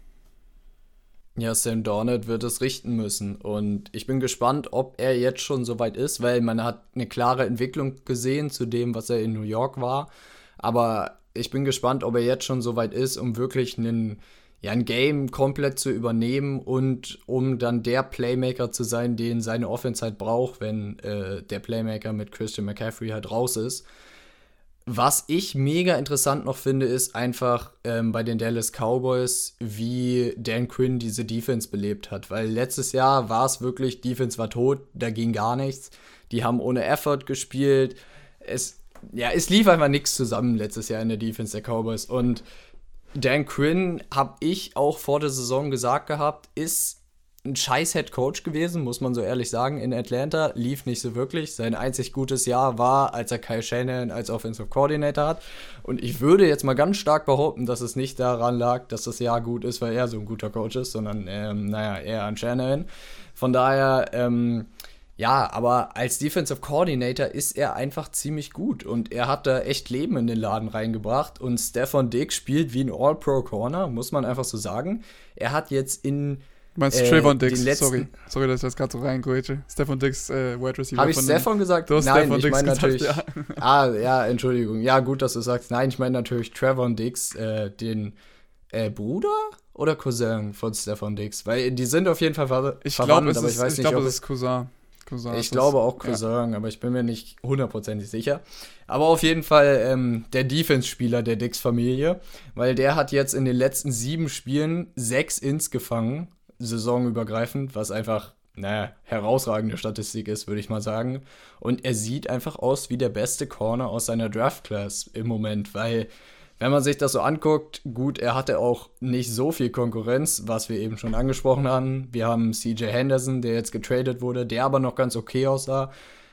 Ja, Sam Dornet wird es richten müssen. Und ich bin gespannt, ob er jetzt schon so weit ist, weil man hat eine klare Entwicklung gesehen zu dem, was er in New York war. Aber ich bin gespannt, ob er jetzt schon so weit ist, um wirklich einen, ja, ein Game komplett zu übernehmen und um dann der Playmaker zu sein, den seine Offense halt braucht, wenn äh, der Playmaker mit Christian McCaffrey halt raus ist. Was ich mega interessant noch finde, ist einfach ähm, bei den Dallas Cowboys, wie Dan Quinn diese Defense belebt hat. Weil letztes Jahr war es wirklich, Defense war tot, da ging gar nichts. Die haben ohne Effort gespielt. Es, ja, es lief einfach nichts zusammen letztes Jahr in der Defense der Cowboys. Und Dan Quinn, habe ich auch vor der Saison gesagt gehabt, ist ein scheiß Head Coach gewesen, muss man so ehrlich sagen. In Atlanta lief nicht so wirklich. Sein einzig gutes Jahr war, als er Kyle Shannon als Offensive Coordinator hat. Und ich würde jetzt mal ganz stark behaupten, dass es nicht daran lag, dass das Jahr gut ist, weil er so ein guter Coach ist, sondern, ähm, naja, eher an Shannon. Von daher, ähm, ja, aber als Defensive Coordinator ist er einfach ziemlich gut und er hat da echt Leben in den Laden reingebracht und Stefan Diggs spielt wie ein All-Pro-Corner, muss man einfach so sagen. Er hat jetzt in Du meinst äh, Trayvon Dix, sorry. Sorry, dass ich das gerade so reingrätsche. Stefan Dix, äh, Wide Receiver. Habe ich Stefan gesagt? Du hast Nein, Stefan ich meine natürlich. Ja. ah, ja, Entschuldigung. Ja, gut, dass du sagst. Nein, ich meine natürlich Trevor Dix, äh, den äh, Bruder oder Cousin von Stefan Dix. Weil die sind auf jeden Fall ver ich verwandt, glaub, aber ich weiß ich nicht, glaube, es ist Cousin. Cousin ich glaube auch Cousin, ja. aber ich bin mir nicht hundertprozentig sicher. Aber auf jeden Fall ähm, der Defense-Spieler der Dix-Familie, weil der hat jetzt in den letzten sieben Spielen sechs Ins gefangen saisonübergreifend, was einfach, naja, herausragende Statistik ist, würde ich mal sagen. Und er sieht einfach aus wie der beste Corner aus seiner Draft-Class im Moment, weil, wenn man sich das so anguckt, gut, er hatte auch nicht so viel Konkurrenz, was wir eben schon angesprochen haben. Wir haben CJ Henderson, der jetzt getradet wurde, der aber noch ganz okay aussah.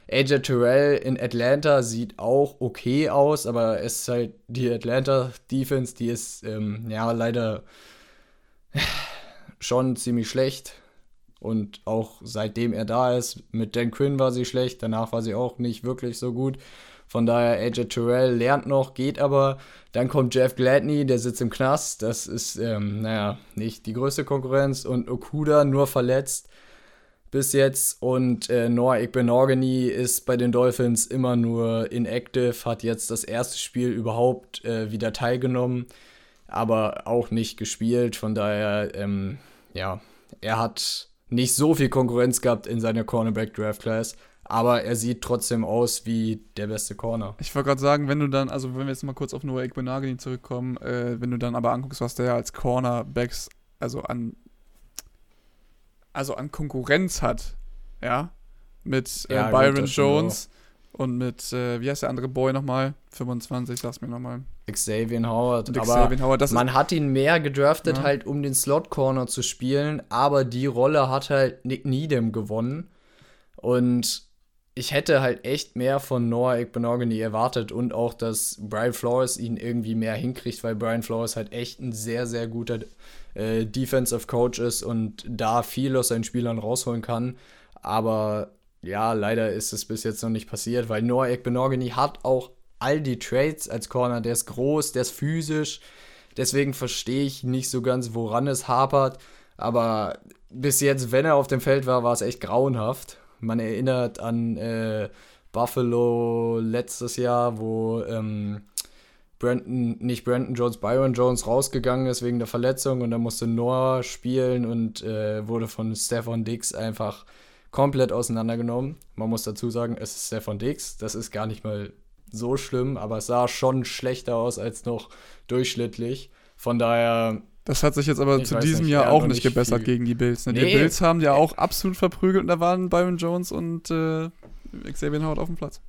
AJ Terrell in Atlanta sieht auch okay aus, aber es ist halt die Atlanta Defense, die ist ähm, ja leider schon ziemlich schlecht. Und auch seitdem er da ist, mit Dan Quinn war sie schlecht, danach war sie auch nicht wirklich so gut. Von daher, AJ Terrell lernt noch, geht aber. Dann kommt Jeff Gladney, der sitzt im Knast. Das ist, ähm, naja, nicht die größte Konkurrenz. Und Okuda nur verletzt bis jetzt. Und äh, Noah Igbenogany ist bei den Dolphins immer nur inactive, hat jetzt das erste Spiel überhaupt äh, wieder teilgenommen, aber auch nicht gespielt. Von daher, ähm, ja, er hat nicht so viel Konkurrenz gehabt in seiner Cornerback Draft Class, aber er sieht trotzdem aus wie der beste Corner. Ich wollte gerade sagen, wenn du dann, also wenn wir jetzt mal kurz auf Noah Igbenagini zurückkommen, äh, wenn du dann aber anguckst, was der als Cornerbacks, also an, also an Konkurrenz hat, ja, mit äh, ja, Byron Jones und mit, äh, wie heißt der andere Boy nochmal? 25, sag's mir nochmal. Xavier Howard. Und aber Xavier Howard, man hat ihn mehr gedraftet, ja. halt um den Slot-Corner zu spielen, aber die Rolle hat halt Nick Needham gewonnen. Und ich hätte halt echt mehr von Noah Ekbenogany erwartet und auch, dass Brian Flores ihn irgendwie mehr hinkriegt, weil Brian Flores halt echt ein sehr, sehr guter äh, Defensive Coach ist und da viel aus seinen Spielern rausholen kann. Aber ja, leider ist es bis jetzt noch nicht passiert, weil Noah Ekbenogany hat auch all die Trades als Corner. Der ist groß, der ist physisch. Deswegen verstehe ich nicht so ganz, woran es hapert. Aber bis jetzt, wenn er auf dem Feld war, war es echt grauenhaft. Man erinnert an äh, Buffalo letztes Jahr, wo ähm, Brandon, nicht Brandon Jones, Byron Jones rausgegangen ist wegen der Verletzung und dann musste Noah spielen und äh, wurde von Stefan Dix einfach komplett auseinandergenommen. Man muss dazu sagen, es ist Stefan Dix. Das ist gar nicht mal so schlimm, aber es sah schon schlechter aus als noch durchschnittlich. Von daher das hat sich jetzt aber zu diesem nicht, Jahr auch nicht gebessert viel. gegen die Bills. Ne? Nee. Die Bills haben ja auch absolut verprügelt und da waren Byron Jones und äh, Xavier Howard auf dem Platz.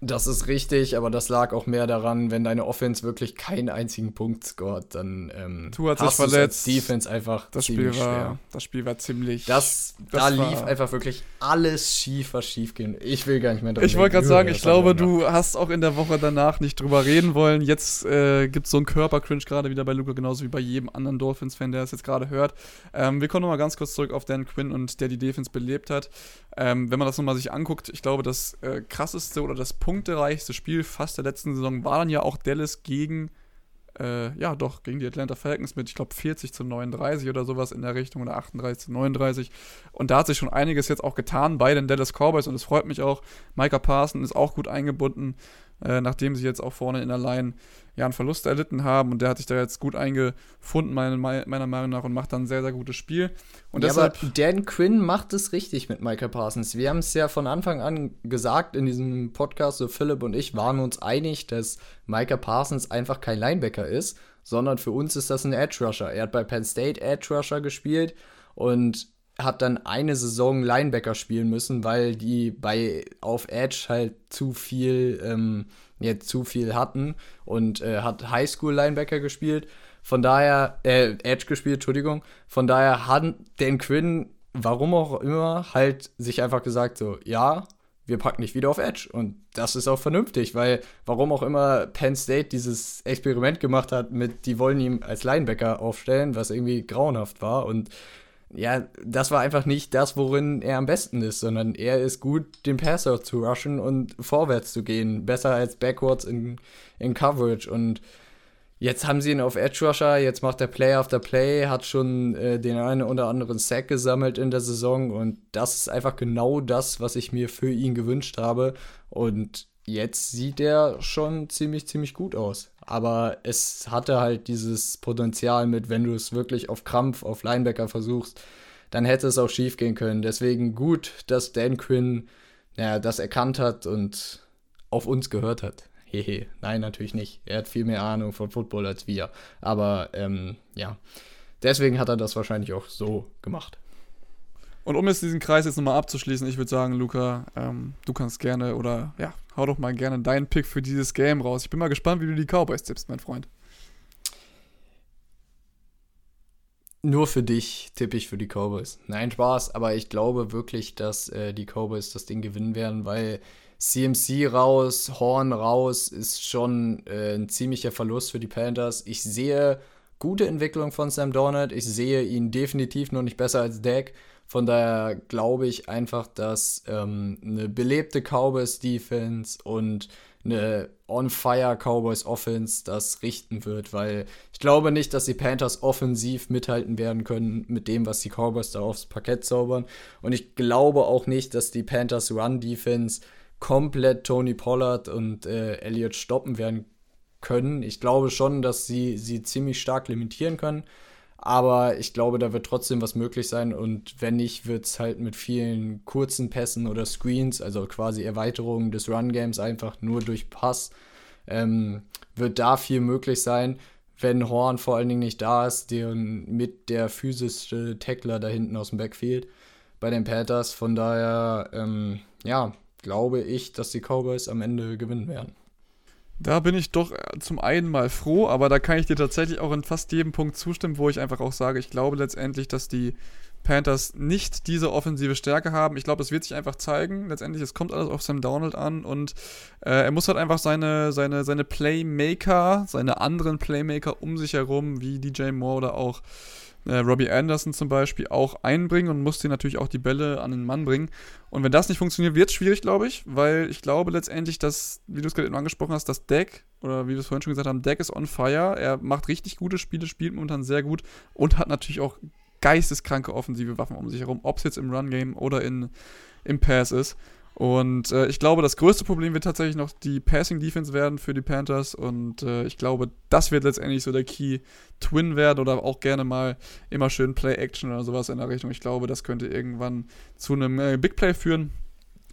Das ist richtig, aber das lag auch mehr daran, wenn deine Offense wirklich keinen einzigen Punkt scoret, dann ähm, tu hat sich verletzt. Defense einfach das Spiel war, schwer. Das Spiel war ziemlich. Das, das da lief einfach wirklich alles schief, was schief ging. Ich will gar nicht mehr darüber Ich wollte gerade sagen, ich glaube, du hast auch in der Woche danach nicht drüber reden wollen. Jetzt äh, gibt es so einen Körpercringe gerade wieder bei Luca, genauso wie bei jedem anderen Dolphins-Fan, der es jetzt gerade hört. Ähm, wir kommen nochmal ganz kurz zurück auf Dan Quinn und der die Defense belebt hat. Ähm, wenn man das nochmal sich anguckt, ich glaube, das äh, krasseste oder das punktereichste Spiel fast der letzten Saison war dann ja auch Dallas gegen, äh, ja doch, gegen die Atlanta Falcons mit, ich glaube, 40 zu 39 oder sowas in der Richtung oder 38 zu 39. Und da hat sich schon einiges jetzt auch getan bei den Dallas Cowboys und es freut mich auch. Micah Parson ist auch gut eingebunden, äh, nachdem sie jetzt auch vorne in der Line ja, einen Verlust erlitten haben und der hat sich da jetzt gut eingefunden, meiner, meiner Meinung nach, und macht dann ein sehr, sehr gutes Spiel. Und ja, deshalb, aber Dan Quinn macht es richtig mit Michael Parsons. Wir haben es ja von Anfang an gesagt in diesem Podcast, so Philipp und ich waren uns einig, dass Michael Parsons einfach kein Linebacker ist, sondern für uns ist das ein Edge Rusher. Er hat bei Penn State Edge Rusher gespielt und hat dann eine Saison Linebacker spielen müssen, weil die bei auf Edge halt zu viel ähm, jetzt zu viel hatten und äh, hat Highschool-Linebacker gespielt. Von daher, äh, Edge gespielt, Entschuldigung. Von daher hat Dan Quinn, warum auch immer, halt sich einfach gesagt, so, ja, wir packen dich wieder auf Edge. Und das ist auch vernünftig, weil warum auch immer Penn State dieses Experiment gemacht hat mit, die wollen ihn als Linebacker aufstellen, was irgendwie grauenhaft war. Und ja, das war einfach nicht das, worin er am besten ist, sondern er ist gut, den Passer zu rushen und vorwärts zu gehen. Besser als backwards in, in Coverage. Und jetzt haben sie ihn auf Edge Rusher, jetzt macht er Play after Play, hat schon äh, den einen oder anderen Sack gesammelt in der Saison. Und das ist einfach genau das, was ich mir für ihn gewünscht habe. Und jetzt sieht er schon ziemlich, ziemlich gut aus. Aber es hatte halt dieses Potenzial mit, wenn du es wirklich auf Krampf, auf Linebacker versuchst, dann hätte es auch schief gehen können. Deswegen gut, dass Dan Quinn ja, das erkannt hat und auf uns gehört hat. Hehe, nein, natürlich nicht. Er hat viel mehr Ahnung von Football als wir. Aber ähm, ja, deswegen hat er das wahrscheinlich auch so gemacht. Und um jetzt diesen Kreis jetzt nochmal abzuschließen, ich würde sagen, Luca, ähm, du kannst gerne oder ja, hau doch mal gerne deinen Pick für dieses Game raus. Ich bin mal gespannt, wie du die Cowboys tippst, mein Freund. Nur für dich tippe ich für die Cowboys. Nein, Spaß, aber ich glaube wirklich, dass äh, die Cowboys das Ding gewinnen werden, weil CMC raus, Horn raus ist schon äh, ein ziemlicher Verlust für die Panthers. Ich sehe gute Entwicklung von Sam Donald. Ich sehe ihn definitiv noch nicht besser als Dak. Von daher glaube ich einfach, dass ähm, eine belebte Cowboys-Defense und eine On-Fire Cowboys Offense das richten wird, weil ich glaube nicht, dass die Panthers offensiv mithalten werden können mit dem, was die Cowboys da aufs Parkett zaubern. Und ich glaube auch nicht, dass die Panthers Run Defense komplett Tony Pollard und äh, Elliott stoppen werden können. Ich glaube schon, dass sie sie ziemlich stark limitieren können. Aber ich glaube, da wird trotzdem was möglich sein. Und wenn nicht, wird es halt mit vielen kurzen Pässen oder Screens, also quasi Erweiterungen des Run-Games einfach nur durch Pass, ähm, wird da viel möglich sein. Wenn Horn vor allen Dingen nicht da ist, der mit der physische Tackler da hinten aus dem Backfield. bei den Panthers. Von daher, ähm, ja, glaube ich, dass die Cowboys am Ende gewinnen werden. Da bin ich doch äh, zum einen mal froh, aber da kann ich dir tatsächlich auch in fast jedem Punkt zustimmen, wo ich einfach auch sage, ich glaube letztendlich, dass die Panthers nicht diese offensive Stärke haben. Ich glaube, es wird sich einfach zeigen. Letztendlich, es kommt alles auf Sam Donald an und äh, er muss halt einfach seine, seine, seine Playmaker, seine anderen Playmaker um sich herum, wie DJ Moore oder auch äh, Robbie Anderson zum Beispiel auch einbringen und muss dir natürlich auch die Bälle an den Mann bringen. Und wenn das nicht funktioniert, wird es schwierig, glaube ich, weil ich glaube letztendlich, dass, wie du es gerade eben angesprochen hast, das Deck, oder wie wir es vorhin schon gesagt haben, Deck ist on fire. Er macht richtig gute Spiele, spielt momentan sehr gut und hat natürlich auch geisteskranke offensive Waffen um sich herum, ob es jetzt im Run-Game oder in, im Pass ist. Und äh, ich glaube, das größte Problem wird tatsächlich noch die Passing Defense werden für die Panthers. Und äh, ich glaube, das wird letztendlich so der Key Twin werden oder auch gerne mal immer schön Play Action oder sowas in der Richtung. Ich glaube, das könnte irgendwann zu einem äh, Big Play führen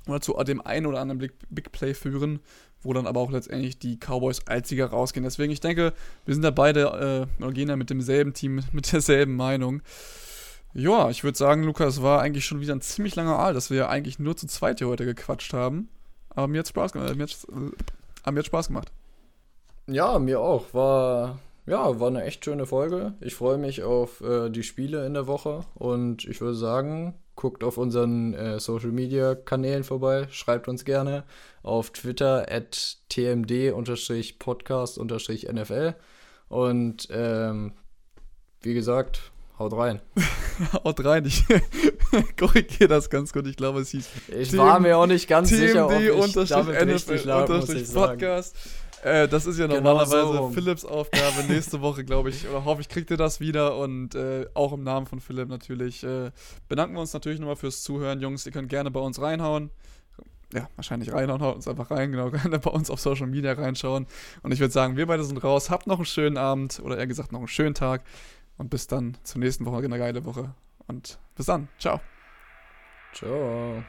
oder zu dem einen oder anderen Big, Play führen, wo dann aber auch letztendlich die Cowboys als Sieger rausgehen. Deswegen, ich denke, wir sind da beide, äh, gehen da mit demselben Team, mit derselben Meinung. Ja, ich würde sagen, Lukas, war eigentlich schon wieder ein ziemlich langer Aal, dass wir ja eigentlich nur zu zweit hier heute gequatscht haben. Aber mir hat Spaß gemacht. Äh, mir hat, äh, mir hat Spaß gemacht. Ja, mir auch. War, ja, war eine echt schöne Folge. Ich freue mich auf äh, die Spiele in der Woche und ich würde sagen, guckt auf unseren äh, Social Media Kanälen vorbei, schreibt uns gerne auf Twitter at tmd-podcast-nfl und ähm, wie gesagt, Haut rein. Haut rein. Ich korrigiere das ganz gut. Ich glaube, es hieß. Ich TM war mir auch nicht ganz TMD sicher, ob ich damit richtig lag, unterstrich Podcast. Äh, das ist ja genau normalerweise so. Philips Aufgabe. Nächste Woche, glaube ich, oder hoffe ich, kriegt ihr das wieder. Und äh, auch im Namen von Philipp natürlich äh, bedanken wir uns natürlich nochmal fürs Zuhören. Jungs, ihr könnt gerne bei uns reinhauen. Ja, wahrscheinlich reinhauen, haut uns einfach rein, genau, gerne bei uns auf Social Media reinschauen. Und ich würde sagen, wir beide sind raus. Habt noch einen schönen Abend oder eher gesagt noch einen schönen Tag. Und bis dann zur nächsten Woche, eine geile Woche. Und bis dann. Ciao. Ciao.